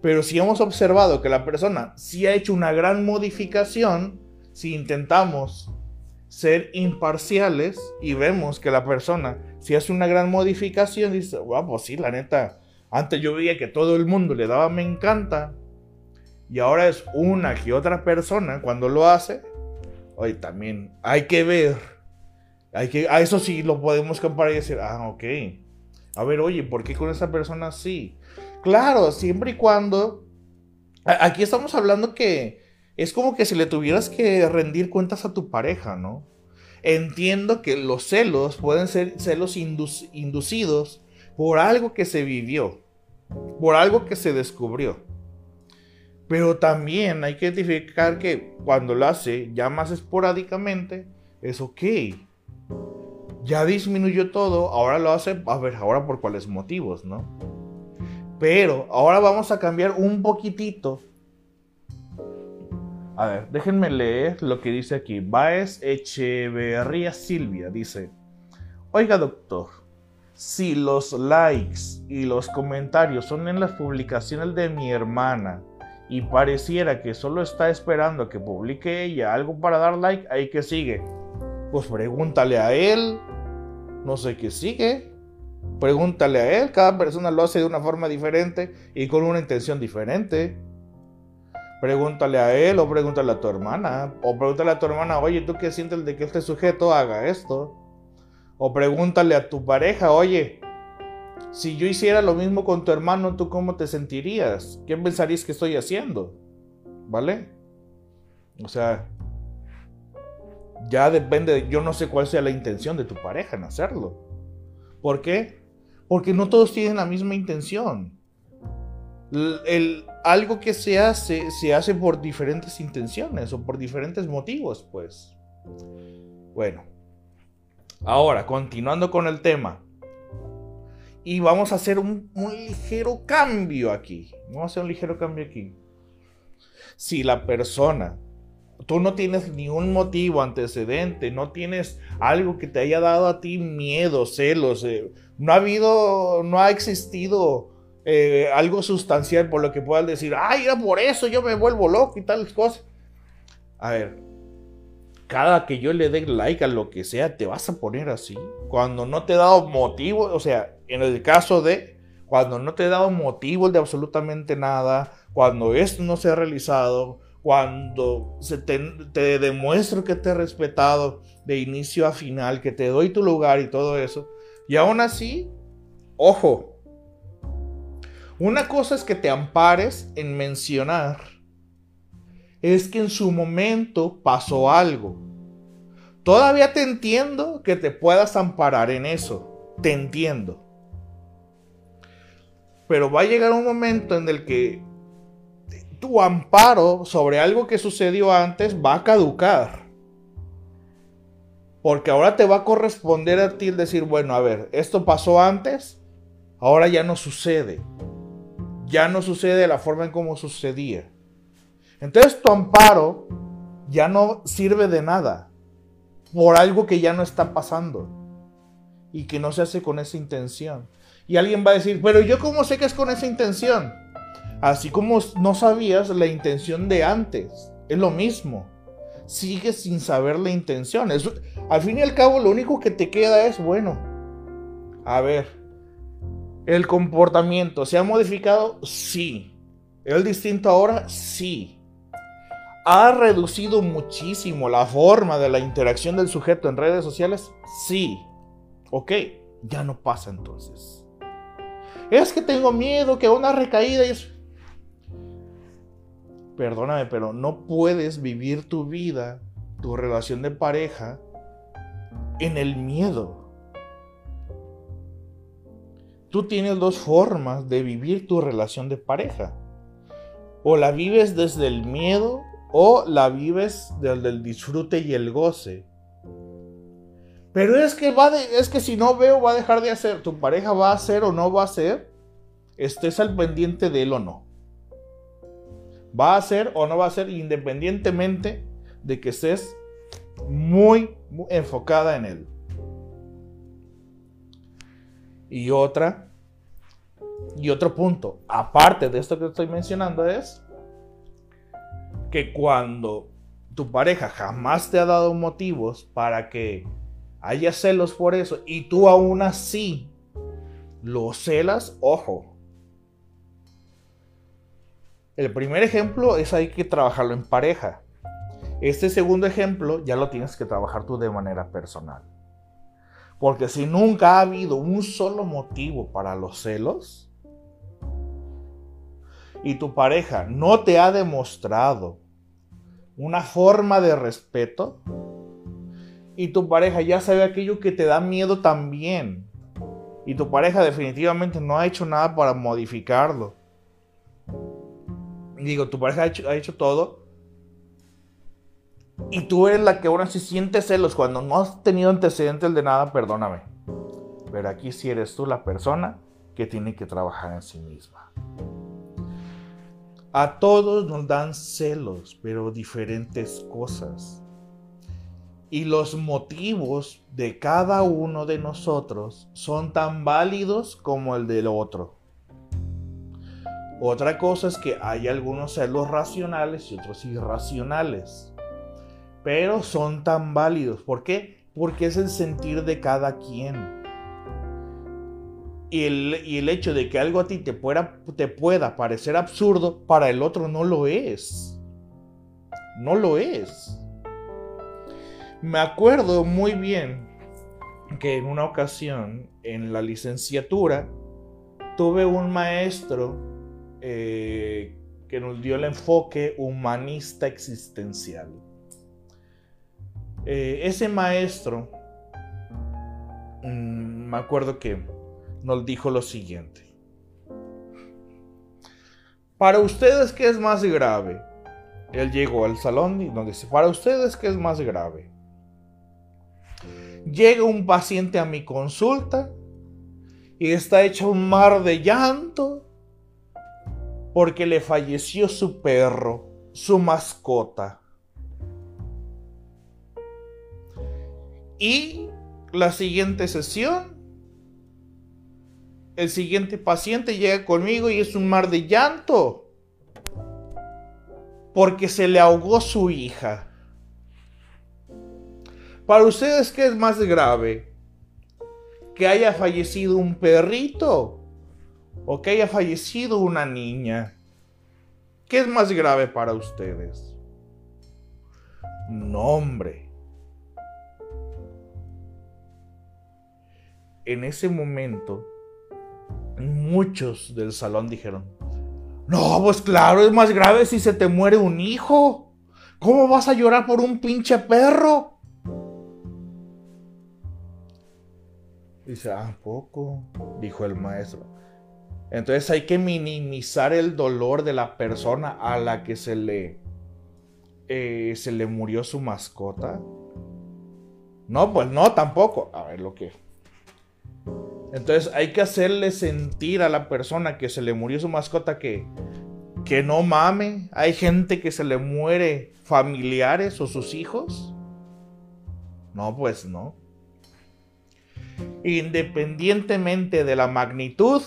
Pero si hemos observado que la persona sí ha hecho una gran modificación, si intentamos ser imparciales y vemos que la persona si hace una gran modificación, dice, wow, pues sí, la neta, antes yo veía que todo el mundo le daba me encanta y ahora es una que otra persona cuando lo hace, hoy también hay que ver, hay que, a eso sí lo podemos comparar y decir, ah, ok, a ver, oye, ¿por qué con esa persona sí? Claro, siempre y cuando... Aquí estamos hablando que es como que si le tuvieras que rendir cuentas a tu pareja, ¿no? Entiendo que los celos pueden ser celos inducidos por algo que se vivió, por algo que se descubrió. Pero también hay que identificar que cuando lo hace ya más esporádicamente, es ok. Ya disminuyó todo, ahora lo hace, a ver, ahora por cuáles motivos, ¿no? Pero ahora vamos a cambiar un poquitito. A ver, déjenme leer lo que dice aquí. Baez Echeverría Silvia dice, oiga doctor, si los likes y los comentarios son en las publicaciones de mi hermana y pareciera que solo está esperando que publique ella algo para dar like, ahí que sigue. Pues pregúntale a él, no sé qué sigue. Pregúntale a él, cada persona lo hace de una forma diferente y con una intención diferente. Pregúntale a él o pregúntale a tu hermana. O pregúntale a tu hermana, oye, ¿tú qué sientes de que este sujeto haga esto? O pregúntale a tu pareja, oye, si yo hiciera lo mismo con tu hermano, ¿tú cómo te sentirías? ¿Qué pensarías que estoy haciendo? ¿Vale? O sea, ya depende, yo no sé cuál sea la intención de tu pareja en hacerlo. ¿Por qué? Porque no todos tienen la misma intención. El, algo que se hace, se hace por diferentes intenciones o por diferentes motivos, pues. Bueno. Ahora, continuando con el tema. Y vamos a hacer un, un ligero cambio aquí. Vamos a hacer un ligero cambio aquí. Si la persona tú no tienes ningún motivo antecedente, no tienes algo que te haya dado a ti miedo, celos, eh, no ha habido, no ha existido eh, algo sustancial por lo que puedas decir, ay, era por eso yo me vuelvo loco y tales cosas. A ver, cada que yo le dé like a lo que sea, te vas a poner así. Cuando no te he dado motivo, o sea, en el caso de cuando no te he dado motivo de absolutamente nada, cuando esto no se ha realizado, cuando se te, te, demuestro que te he respetado de inicio a final, que te doy tu lugar y todo eso. Y aún así, ojo, una cosa es que te ampares en mencionar, es que en su momento pasó algo. Todavía te entiendo que te puedas amparar en eso, te entiendo. Pero va a llegar un momento en el que tu amparo sobre algo que sucedió antes va a caducar. Porque ahora te va a corresponder a ti el decir, bueno, a ver, esto pasó antes, ahora ya no sucede. Ya no sucede de la forma en como sucedía. Entonces tu amparo ya no sirve de nada por algo que ya no está pasando y que no se hace con esa intención. Y alguien va a decir, pero yo cómo sé que es con esa intención? Así como no sabías la intención de antes, es lo mismo. Sigues sin saber la intención. al fin y al cabo, lo único que te queda es, bueno, a ver, ¿el comportamiento se ha modificado? Sí. ¿Es distinto ahora? Sí. ¿Ha reducido muchísimo la forma de la interacción del sujeto en redes sociales? Sí. Ok, ya no pasa entonces. Es que tengo miedo que una recaída y perdóname, pero no puedes vivir tu vida, tu relación de pareja, en el miedo. Tú tienes dos formas de vivir tu relación de pareja. O la vives desde el miedo o la vives desde el disfrute y el goce. Pero es que va es que si no veo va a dejar de hacer, tu pareja va a hacer o no va a hacer, estés al pendiente de él o no. Va a ser o no va a ser independientemente de que estés muy, enfocada en él. Y otra, y otro punto, aparte de esto que estoy mencionando, es que cuando tu pareja jamás te ha dado motivos para que haya celos por eso y tú aún así lo celas, ojo, el primer ejemplo es hay que trabajarlo en pareja. Este segundo ejemplo ya lo tienes que trabajar tú de manera personal. Porque si nunca ha habido un solo motivo para los celos y tu pareja no te ha demostrado una forma de respeto y tu pareja ya sabe aquello que te da miedo también y tu pareja definitivamente no ha hecho nada para modificarlo digo, tu pareja ha hecho, todo. Y tú eres la que ahora sí siente celos cuando no has tenido antecedentes de nada, perdóname. Pero aquí sí eres tú la persona que tiene que trabajar en sí misma. A todos nos dan celos, pero diferentes cosas. Y los motivos de cada uno de nosotros son tan válidos como el del otro. Otra cosa es que hay algunos celos racionales y otros irracionales. Pero son tan válidos. ¿Por qué? Porque es el sentir de cada quien. Y el, hecho de que algo a ti te pueda, te pueda parecer absurdo, para el otro no lo es. No lo es. Me acuerdo muy bien que en una ocasión en la licenciatura tuve un maestro eh, que nos dio el enfoque humanista existencial. Eh, ese maestro, mm, me acuerdo que nos dijo lo siguiente. Para ustedes, ¿qué es más grave? Él llegó al salón y nos dice, para ustedes, ¿qué es más grave? Llega un paciente a mi consulta y está hecho un mar de llanto porque le falleció su perro, su mascota. Y la siguiente sesión, el siguiente paciente llega conmigo y es un mar de llanto. Porque se le ahogó su hija. Para ustedes, ¿qué es más grave? ¿Que haya fallecido un perrito o que haya fallecido una niña. ¿Qué es más grave para ustedes? No, hombre. En ese momento, muchos del salón dijeron, no, pues claro, es más grave si se te muere un hijo. ¿Cómo vas a llorar por un pinche perro? Dice, ah, poco, dijo el maestro. Entonces hay que minimizar el dolor de la persona a la que se le, eh, se le murió su mascota. No, pues no, tampoco. A ver lo que... Entonces hay que hacerle sentir a la persona que se le murió su mascota que que no mame, hay gente que se le muere familiares o sus hijos. No, pues no. Independientemente de la magnitud,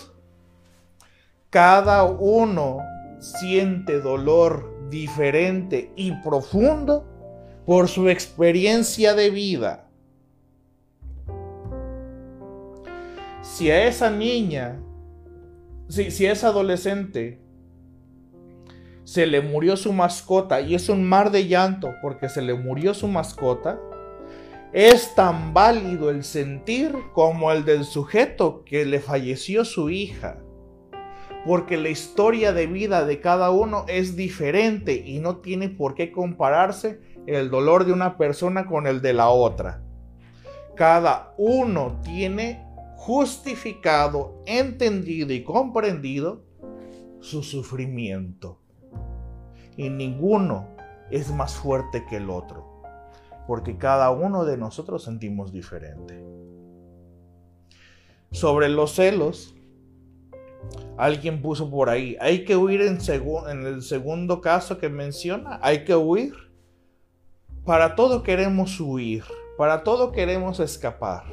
cada uno siente dolor diferente y profundo por su experiencia de vida. Si a esa niña, si, si a esa adolescente se le murió su mascota y es un mar de llanto porque se le murió su mascota, es tan válido el sentir como el del sujeto que le falleció su hija. Porque la historia de vida de cada uno es diferente y no tiene por qué compararse el dolor de una persona con el de la otra. Cada uno tiene justificado, entendido y comprendido su sufrimiento. Y ninguno es más fuerte que el otro porque cada uno de nosotros sentimos diferente. Sobre los celos, alguien puso por ahí, hay que huir en, en el segundo caso que menciona, hay que huir. Para todo queremos huir, para todo queremos escapar.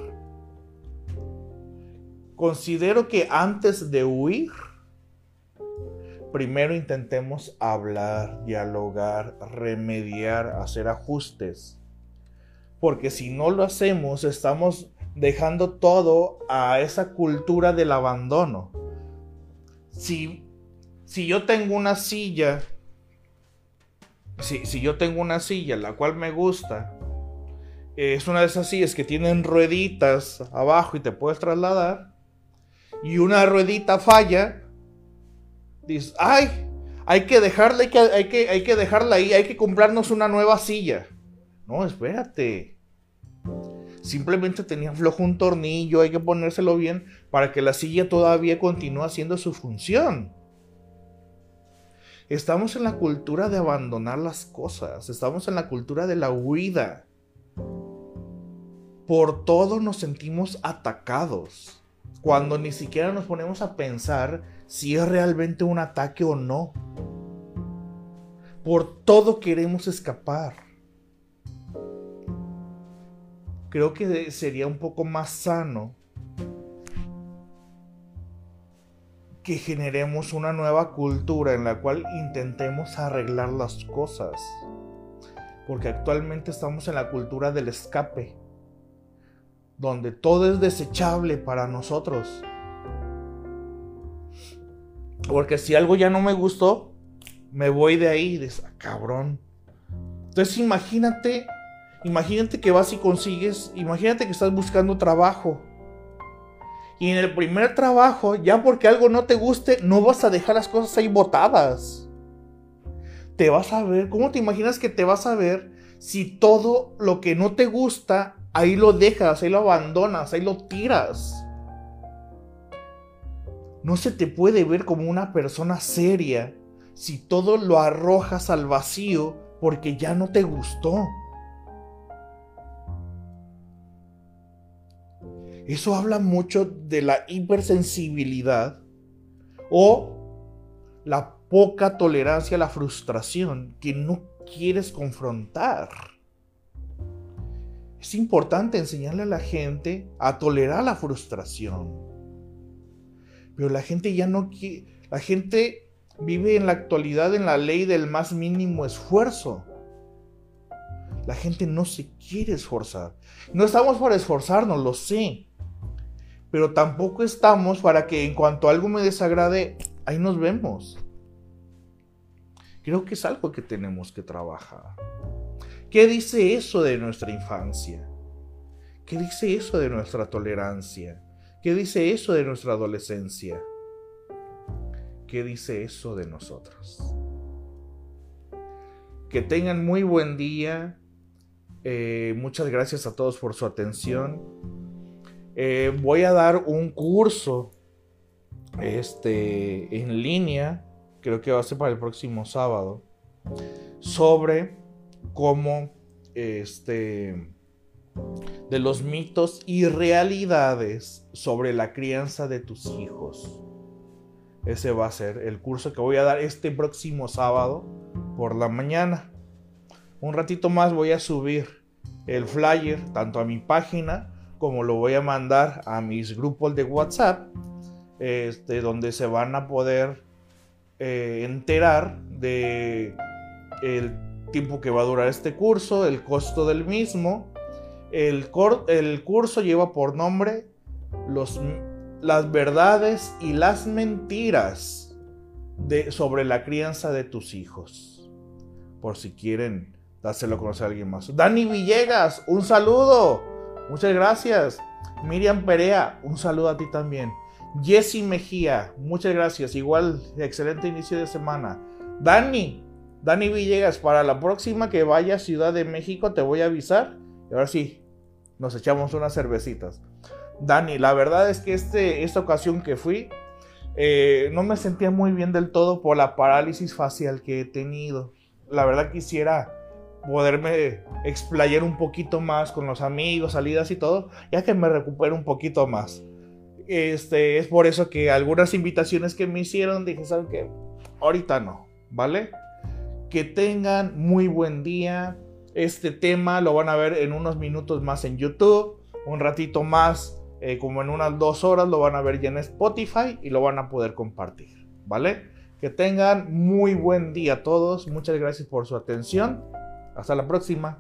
Considero que antes de huir, primero intentemos hablar, dialogar, remediar, hacer ajustes porque si no lo hacemos estamos dejando todo a esa cultura del abandono. Si, si yo tengo una silla, si, si yo tengo una silla la cual me gusta, es una de esas sillas que tienen rueditas abajo y te puedes trasladar, y una ruedita falla, dices, ay, hay que dejarla, hay que, hay que, hay que dejarla ahí, hay que comprarnos una nueva silla. No, espérate. Simplemente tenía flojo un tornillo, hay que ponérselo bien para que la silla todavía continúe haciendo su función. Estamos en la cultura de abandonar las cosas, estamos en la cultura de la huida. Por todo nos sentimos atacados, cuando ni siquiera nos ponemos a pensar si es realmente un ataque o no. Por todo queremos escapar creo que sería un poco más sano que generemos una nueva cultura en la cual intentemos arreglar las cosas. Porque actualmente estamos en la cultura del escape, donde todo es desechable para nosotros. Porque si algo ya no me gustó, me voy de ahí, de esa cabrón. Entonces imagínate Imagínate que vas y consigues, imagínate que estás buscando trabajo. Y en el primer trabajo, ya porque algo no te guste, no vas a dejar las cosas ahí botadas. Te vas a ver, ¿cómo te imaginas que te vas a ver si todo lo que no te gusta, ahí lo dejas, ahí lo abandonas, ahí lo tiras? No se te puede ver como una persona seria si todo lo arrojas al vacío porque ya no te gustó. Eso habla mucho de la hipersensibilidad o la poca tolerancia a la frustración que no quieres confrontar. Es importante enseñarle a la gente a tolerar la frustración. Pero la gente ya no quiere, la gente vive en la actualidad en la ley del más mínimo esfuerzo. La gente no se quiere esforzar. No estamos para esforzarnos, lo sé pero tampoco estamos para que en cuanto algo me desagrade, ahí nos vemos. Creo que es algo que tenemos que trabajar. ¿Qué dice eso de nuestra infancia? ¿Qué dice eso de nuestra tolerancia? ¿Qué dice eso de nuestra adolescencia? ¿Qué dice eso de nosotros? Que tengan muy buen día. Eh, muchas gracias a todos por su atención. Eh, voy a dar un curso este, en línea, creo que va a ser para el próximo sábado, sobre cómo este, de los mitos y realidades sobre la crianza de tus hijos. ese va a ser el curso que voy a dar este próximo sábado por la mañana. Un ratito más voy a subir el flyer tanto a mi página como lo voy a mandar a mis grupos de WhatsApp, este, donde se van a poder eh, enterar de el tiempo que va a durar este curso, el costo del mismo. El, curso lleva por nombre las verdades y las mentiras sobre la crianza de tus hijos. Por si quieren dárselo a conocer a alguien más. Dani Villegas, un saludo. Muchas gracias. Miriam Perea, un saludo a ti también. Jessy Mejía, muchas gracias. Igual, excelente inicio de semana. Dani, Dani Villegas, para la próxima que vaya a Ciudad de México te voy a avisar. Y ahora sí, nos echamos unas cervecitas. Dani, la verdad es que este, esta ocasión que fui, eh, no me sentía muy bien del todo por la parálisis facial que he tenido. La verdad quisiera poderme explayar un poquito más con los amigos, salidas y todo, ya que me recupero un poquito más. Este, es por eso que algunas invitaciones que me hicieron dije, ¿saben qué? Ahorita no, ¿vale? Que tengan muy buen día. Este tema lo van a ver en unos minutos más en YouTube, un ratito más, eh, como en unas dos horas, lo van a ver ya en Spotify y lo van a poder compartir, ¿vale? Que tengan muy buen día a todos. Muchas gracias por su atención. Hasta la próxima.